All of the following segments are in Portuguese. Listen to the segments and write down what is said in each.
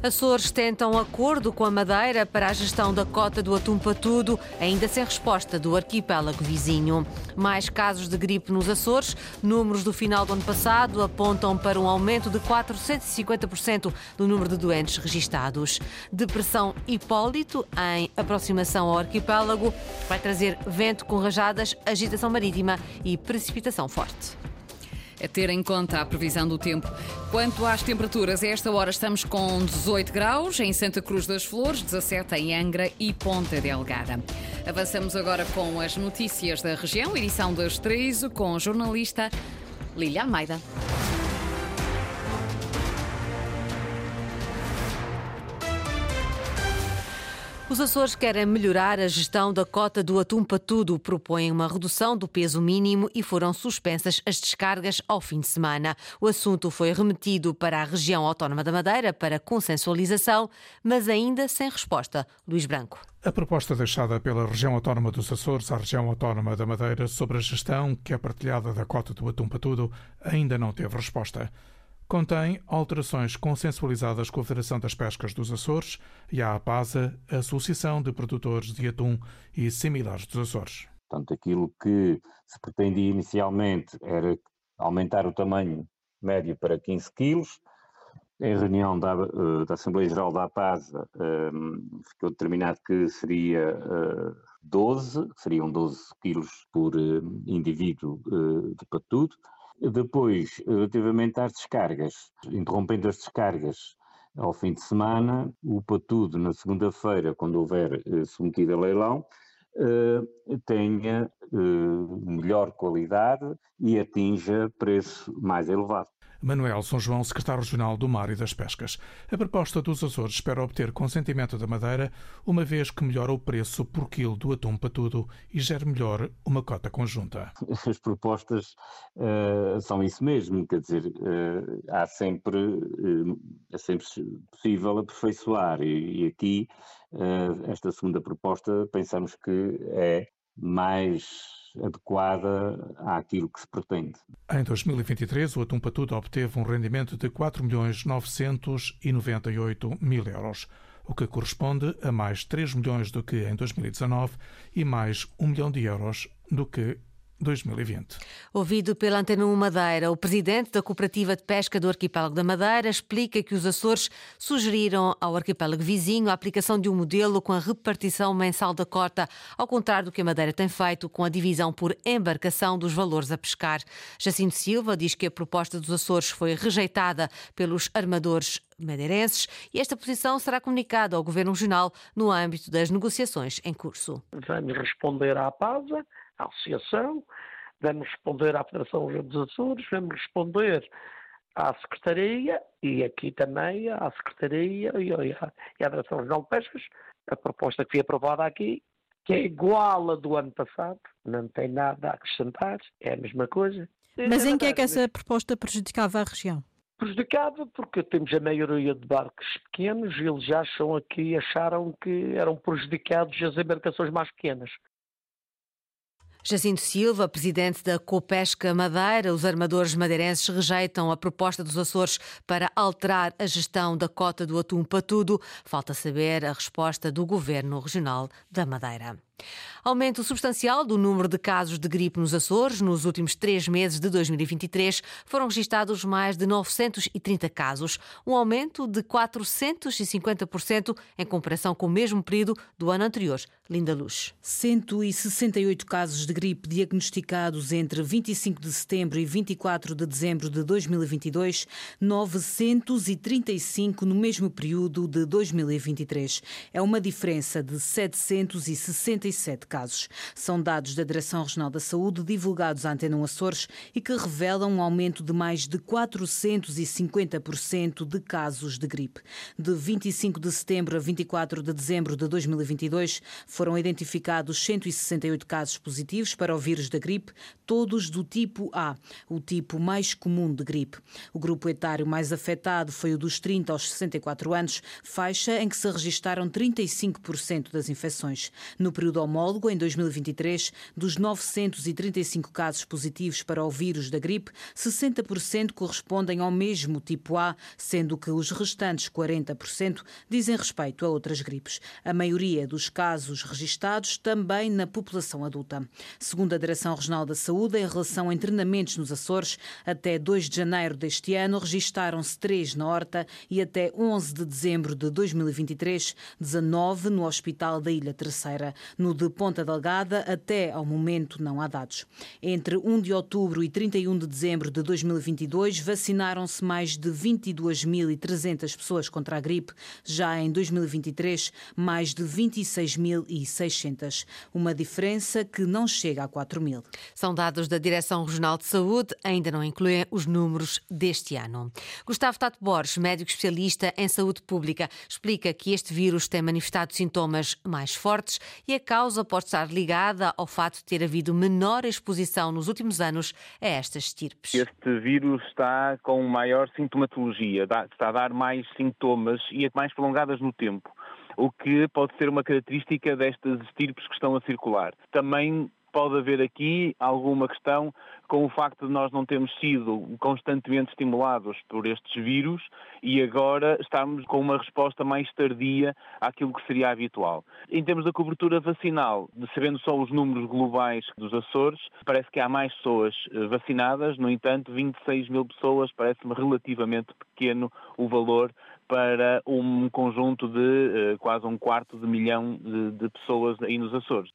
Açores tentam acordo com a Madeira para a gestão da cota do atum patudo, ainda sem resposta do arquipélago vizinho. Mais casos de gripe nos Açores. Números do final do ano passado apontam para um aumento de 450% do número de doentes registados. Depressão Hipólito, em aproximação ao arquipélago, vai trazer vento com rajadas, agitação marítima e precipitação forte a ter em conta a previsão do tempo. Quanto às temperaturas, a esta hora estamos com 18 graus em Santa Cruz das Flores, 17 em Angra e Ponta Delgada. Avançamos agora com as notícias da região, edição das 13, com a jornalista Lília Almeida. Os Açores querem melhorar a gestão da cota do atum patudo, propõem uma redução do peso mínimo e foram suspensas as descargas ao fim de semana. O assunto foi remetido para a região autónoma da Madeira para consensualização, mas ainda sem resposta. Luís Branco. A proposta deixada pela região autónoma dos Açores à região autónoma da Madeira sobre a gestão que é partilhada da cota do atum patudo ainda não teve resposta contém alterações consensualizadas com a Federação das Pescas dos Açores e a APASA, Associação de Produtores de Atum e Similares dos Açores. Portanto, aquilo que se pretendia inicialmente era aumentar o tamanho médio para 15 quilos. Em reunião da, eh, da Assembleia Geral da APASA um, eh, ficou determinado que seria uh, 12, seriam 12 quilos por uh, indivíduo de patudo. Depois, relativamente às descargas, interrompendo as descargas ao fim de semana, o patudo na segunda-feira, quando houver eh, submetido a leilão, eh, tenha eh, melhor qualidade e atinja preço mais elevado. Manuel São João, secretário regional do Mar e das Pescas. A proposta dos Açores espera obter consentimento da Madeira, uma vez que melhora o preço por quilo do atum patudo e gera melhor uma cota conjunta. As propostas uh, são isso mesmo, quer dizer, uh, há sempre, uh, é sempre possível aperfeiçoar e, e aqui esta segunda proposta pensamos que é mais adequada àquilo que se pretende. Em 2023, o Atum Patudo obteve um rendimento de 4 milhões 998 mil euros, o que corresponde a mais 3 milhões do que em 2019 e mais 1 milhão de euros do que 2020. Ouvido pela Antena 1 Madeira, o presidente da Cooperativa de Pesca do Arquipélago da Madeira explica que os Açores sugeriram ao arquipélago vizinho a aplicação de um modelo com a repartição mensal da cota, ao contrário do que a Madeira tem feito com a divisão por embarcação dos valores a pescar. Jacinto Silva diz que a proposta dos Açores foi rejeitada pelos armadores madeirenses e esta posição será comunicada ao Governo Regional no âmbito das negociações em curso. Vamos responder à PASA à Associação, vamos responder à Federação dos Açores, vamos responder à Secretaria e aqui também à Secretaria e à, e à Direção Regional de Pescas, a proposta que foi aprovada aqui, que é igual à do ano passado, não tem nada a acrescentar, é a mesma coisa. Mas em que é que essa proposta prejudicava a região? Prejudicava porque temos a maioria de barcos pequenos e eles acham aqui, acharam que eram prejudicados as embarcações mais pequenas. Jacinto Silva, presidente da Copesca Madeira, os armadores madeirenses rejeitam a proposta dos Açores para alterar a gestão da cota do atum patudo. Falta saber a resposta do Governo Regional da Madeira. Aumento substancial do número de casos de gripe nos Açores. Nos últimos três meses de 2023 foram registados mais de 930 casos, um aumento de 450% em comparação com o mesmo período do ano anterior. Linda Luz. 168 casos de gripe diagnosticados entre 25 de setembro e 24 de dezembro de 2022, 935 no mesmo período de 2023. É uma diferença de 760 67 casos. São dados da Direção Regional da Saúde divulgados à Antena Açores e que revelam um aumento de mais de 450% de casos de gripe. De 25 de setembro a 24 de dezembro de 2022 foram identificados 168 casos positivos para o vírus da gripe, todos do tipo A, o tipo mais comum de gripe. O grupo etário mais afetado foi o dos 30 aos 64 anos, faixa em que se registaram 35% das infecções. No período estudo homólogo, em 2023, dos 935 casos positivos para o vírus da gripe, 60% correspondem ao mesmo tipo A, sendo que os restantes 40% dizem respeito a outras gripes. A maioria dos casos registados também na população adulta. Segundo a Direção Regional da Saúde, em relação a internamentos nos Açores, até 2 de janeiro deste ano registaram-se 3 na Horta e até 11 de dezembro de 2023, 19 no Hospital da Ilha Terceira. No de Ponta Delgada, até ao momento não há dados. Entre 1 de outubro e 31 de dezembro de 2022, vacinaram-se mais de 22.300 pessoas contra a gripe. Já em 2023, mais de 26.600. Uma diferença que não chega a 4 mil. São dados da Direção Regional de Saúde, ainda não incluem os números deste ano. Gustavo Tato Borges, médico especialista em saúde pública, explica que este vírus tem manifestado sintomas mais fortes e a causa pode estar ligada ao fato de ter havido menor exposição nos últimos anos a estas estirpes. Este vírus está com maior sintomatologia, está a dar mais sintomas e é mais prolongadas no tempo o que pode ser uma característica destas estirpes que estão a circular. Também pode haver aqui alguma questão com o facto de nós não termos sido constantemente estimulados por estes vírus e agora estamos com uma resposta mais tardia àquilo que seria habitual. Em termos da cobertura vacinal, sabendo só os números globais dos Açores, parece que há mais pessoas eh, vacinadas, no entanto, 26 mil pessoas parece-me relativamente pequeno o valor para um conjunto de uh, quase um quarto de milhão de, de pessoas aí nos Açores.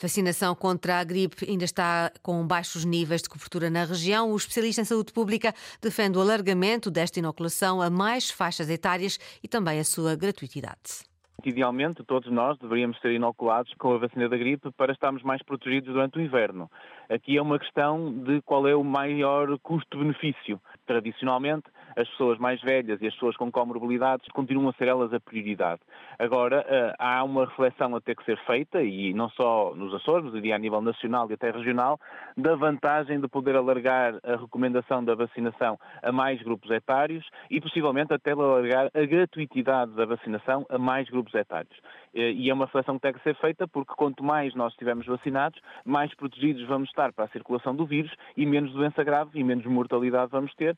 Vacinação contra a gripe ainda está com baixos níveis de cobertura na região. O especialista em saúde pública defende o alargamento desta inoculação a mais faixas etárias e também a sua gratuitidade. Idealmente, todos nós deveríamos ser inoculados com a vacina da gripe para estarmos mais protegidos durante o inverno. Aqui é uma questão de qual é o maior custo-benefício. Tradicionalmente, as pessoas mais velhas e as pessoas com comorbilidades continuam a ser elas a prioridade. Agora, eh, há uma reflexão a ter que ser feita, e não só nos Açores, mas a nível nacional e até regional, da vantagem de poder alargar a recomendação da vacinação a mais grupos etários e possivelmente até alargar a gratuitidade da vacinação a mais grupos etários. Eh, e é uma reflexão que tem que ser feita porque quanto mais nós estivermos vacinados, mais protegidos vamos estar para a circulação do vírus e menos doença grave e menos mortalidade vamos ter.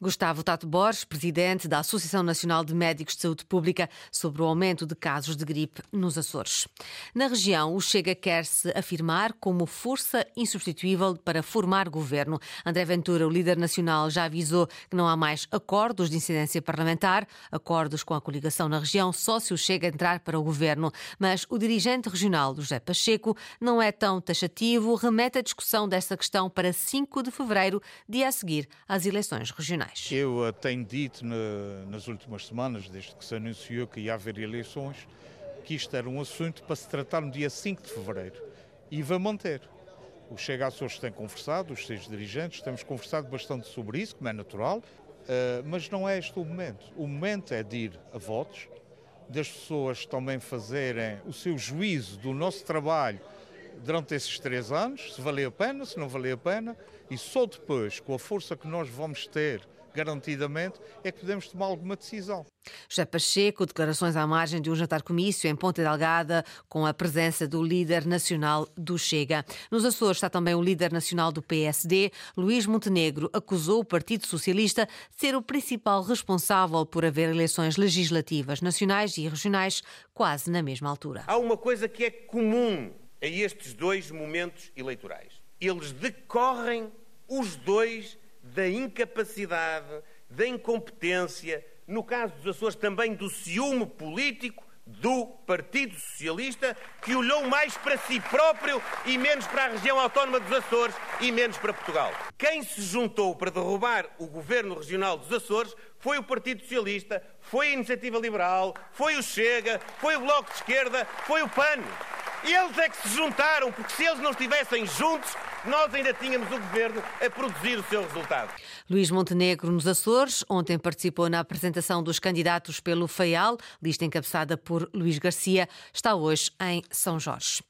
Gustavo Tato Borges, presidente da Associação Nacional de Médicos de Saúde Pública, sobre o aumento de casos de gripe nos Açores. Na região, o Chega quer-se afirmar como força insubstituível para formar governo. André Ventura, o líder nacional, já avisou que não há mais acordos de incidência parlamentar, acordos com a coligação na região, só se o Chega entrar para o governo. Mas o dirigente regional, José Pacheco, não é tão taxativo, remete a discussão desta questão para 5 de fevereiro, dia a seguir às eleições regionais regionais. Eu tenho dito nas últimas semanas, desde que se anunciou que ia haver eleições, que isto era um assunto para se tratar no dia 5 de fevereiro. E vai manter. O Chega Açores tem conversado, os seus dirigentes, temos conversado bastante sobre isso, como é natural, eh, mas não é este o momento. O momento é de ir a votos, das pessoas também fazerem o seu juízo do nosso trabalho durante esses três anos, se valeu a pena, se não valeu a pena, e só depois, com a força que nós vamos ter garantidamente, é que podemos tomar alguma decisão. José Pacheco, declarações à margem de um jantar-comício em Ponte Delgada, com a presença do líder nacional do Chega. Nos Açores está também o líder nacional do PSD, Luís Montenegro, acusou o Partido Socialista de ser o principal responsável por haver eleições legislativas nacionais e regionais quase na mesma altura. Há uma coisa que é comum a estes dois momentos eleitorais eles decorrem os dois da incapacidade, da incompetência, no caso dos Açores também do ciúme político do Partido Socialista, que olhou mais para si próprio e menos para a região autónoma dos Açores e menos para Portugal. Quem se juntou para derrubar o governo regional dos Açores foi o Partido Socialista, foi a Iniciativa Liberal, foi o Chega, foi o Bloco de Esquerda, foi o PAN. Eles é que se juntaram, porque se eles não estivessem juntos, nós ainda tínhamos o governo a produzir o seu resultado. Luís Montenegro, nos Açores, ontem participou na apresentação dos candidatos pelo FAIAL, lista encabeçada por Luís Garcia, está hoje em São Jorge.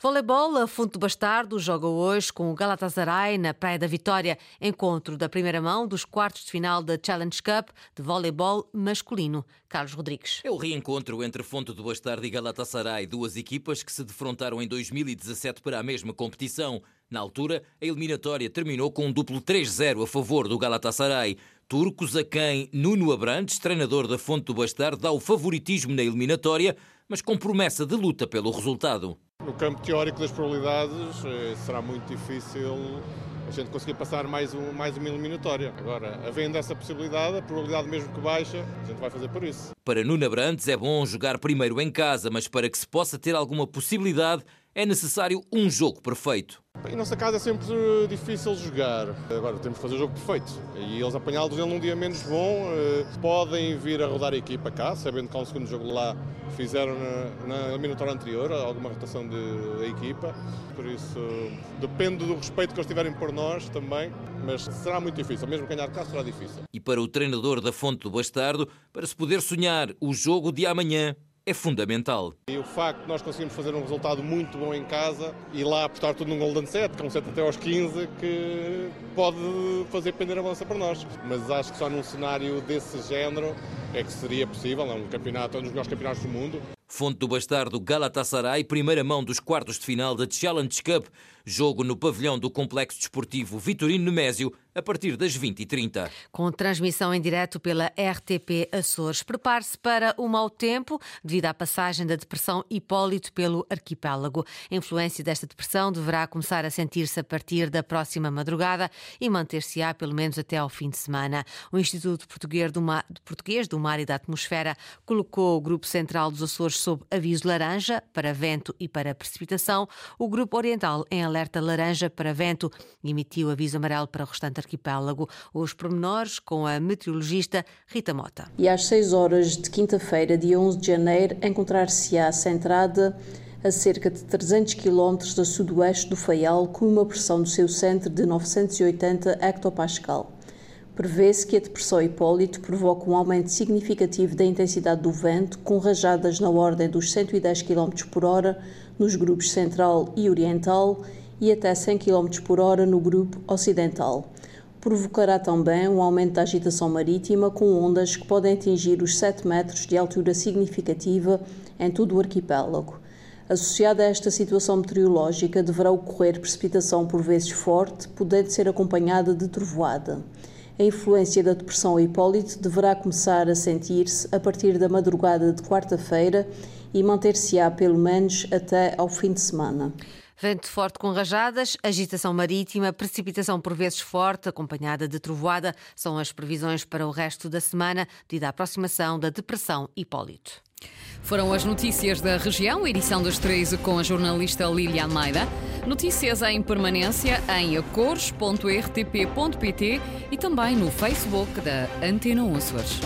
Voleibol, a Fonte do Bastardo joga hoje com o Galatasaray na Praia da Vitória, encontro da primeira mão dos quartos de final da Challenge Cup de voleibol masculino. Carlos Rodrigues. É o reencontro entre Fonte do Bastardo e Galatasaray, duas equipas que se defrontaram em 2017 para a mesma competição. Na altura, a eliminatória terminou com um duplo 3-0 a favor do Galatasaray. Turcos a quem Nuno Abrantes, treinador da Fonte do Bastardo, dá o favoritismo na eliminatória, mas com promessa de luta pelo resultado. No campo teórico das probabilidades, eh, será muito difícil a gente conseguir passar mais, um, mais uma eliminatória. Agora, havendo essa possibilidade, a probabilidade mesmo que baixa, a gente vai fazer por isso. Para Nuno Brandes é bom jogar primeiro em casa, mas para que se possa ter alguma possibilidade, é necessário um jogo perfeito. Em nossa casa é sempre difícil jogar. Agora temos que fazer o jogo perfeito. E eles apanhá-los num dia menos bom, eh, podem vir a rodar a equipa cá, sabendo que há um segundo jogo lá fizeram na, na eliminatória anterior, alguma rotação da equipa. Por isso, depende do respeito que eles tiverem por nós também, mas será muito difícil. Mesmo ganhar cá será difícil. E para o treinador da Fonte do Bastardo, para se poder sonhar o jogo de amanhã é fundamental. E o facto de nós conseguirmos fazer um resultado muito bom em casa e lá apostar tudo num Golden Set, com um set até aos 15, que pode fazer pender a balança para nós. Mas acho que só num cenário desse género é que seria possível, é um campeonato, um dos melhores campeonatos do mundo. Fonte do Bastardo Galatasaray, primeira mão dos quartos de final da Challenge Cup. Jogo no pavilhão do Complexo Desportivo Vitorino Nemésio, a partir das 20h30. Com transmissão em direto pela RTP Açores. Prepare-se para o mau tempo devido à passagem da depressão Hipólito pelo arquipélago. A influência desta depressão deverá começar a sentir-se a partir da próxima madrugada e manter-se-á pelo menos até ao fim de semana. O Instituto Português do, Mar, Português do Mar e da Atmosfera colocou o Grupo Central dos Açores sob aviso laranja para vento e para precipitação. O Grupo Oriental em alerta laranja para vento emitiu aviso amarelo para o restante arquipélago. Os pormenores com a meteorologista Rita Mota. E às 6 horas de quinta-feira, dia 11 de janeiro, encontrar-se-á centrada a cerca de 300 km a sudoeste do Faial, com uma pressão do seu centro de 980 hectopascal. Prevê-se que a depressão Hipólito provoque um aumento significativo da intensidade do vento, com rajadas na ordem dos 110 km por hora nos grupos central e oriental e até 100 km por hora no grupo ocidental. Provocará também um aumento da agitação marítima, com ondas que podem atingir os 7 metros de altura significativa em todo o arquipélago. Associada a esta situação meteorológica, deverá ocorrer precipitação por vezes forte, podendo ser acompanhada de trovoada. A influência da depressão Hipólito deverá começar a sentir-se a partir da madrugada de quarta-feira e manter-se-á pelo menos até ao fim de semana. Vento forte com rajadas, agitação marítima, precipitação por vezes forte, acompanhada de trovoada, são as previsões para o resto da semana, devido à aproximação da Depressão Hipólito. Foram as notícias da região, edição das 13 com a jornalista Lília Almeida. Notícias em permanência em acores.rtp.pt e também no Facebook da Antena Açores.